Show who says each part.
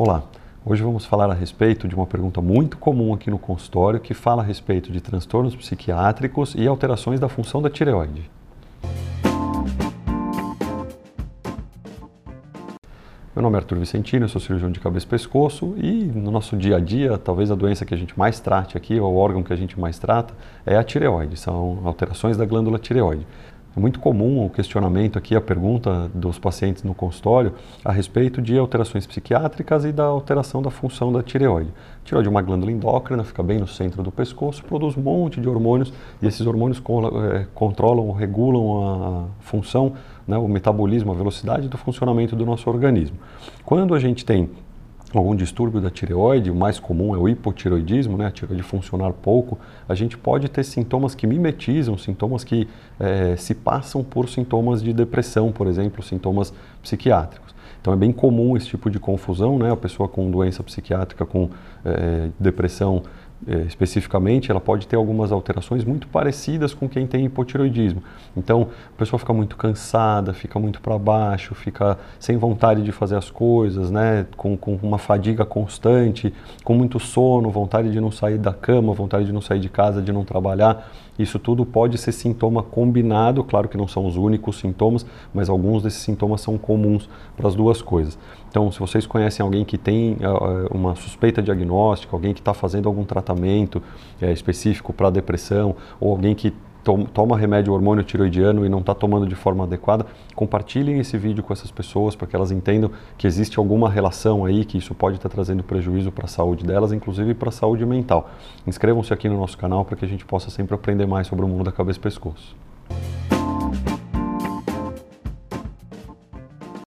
Speaker 1: Olá, hoje vamos falar a respeito de uma pergunta muito comum aqui no consultório que fala a respeito de transtornos psiquiátricos e alterações da função da tireoide. Meu nome é Arthur Vicentino, eu sou cirurgião de cabeça e pescoço e no nosso dia a dia, talvez a doença que a gente mais trate aqui, ou o órgão que a gente mais trata, é a tireoide, são alterações da glândula tireoide. É muito comum o questionamento aqui, a pergunta dos pacientes no consultório a respeito de alterações psiquiátricas e da alteração da função da tireoide. A tireoide é uma glândula endócrina, fica bem no centro do pescoço, produz um monte de hormônios e esses hormônios eh, controlam, regulam a função, né, o metabolismo, a velocidade do funcionamento do nosso organismo. Quando a gente tem algum distúrbio da tireoide, o mais comum é o hipotireoidismo, né, a tireoide funcionar pouco, a gente pode ter sintomas que mimetizam, sintomas que é, se passam por sintomas de depressão, por exemplo, sintomas psiquiátricos. Então é bem comum esse tipo de confusão, né, a pessoa com doença psiquiátrica, com é, depressão, é, especificamente, ela pode ter algumas alterações muito parecidas com quem tem hipotiroidismo. Então, a pessoa fica muito cansada, fica muito para baixo, fica sem vontade de fazer as coisas, né? Com, com uma fadiga constante, com muito sono, vontade de não sair da cama, vontade de não sair de casa, de não trabalhar. Isso tudo pode ser sintoma combinado, claro que não são os únicos sintomas, mas alguns desses sintomas são comuns para as duas coisas. Então, se vocês conhecem alguém que tem uh, uma suspeita diagnóstica, alguém que está fazendo algum tratamento uh, específico para depressão, ou alguém que toma remédio hormônio tiroidiano e não está tomando de forma adequada, compartilhem esse vídeo com essas pessoas para que elas entendam que existe alguma relação aí, que isso pode estar tá trazendo prejuízo para a saúde delas, inclusive para a saúde mental. Inscrevam-se aqui no nosso canal para que a gente possa sempre aprender mais sobre o mundo da cabeça e pescoço.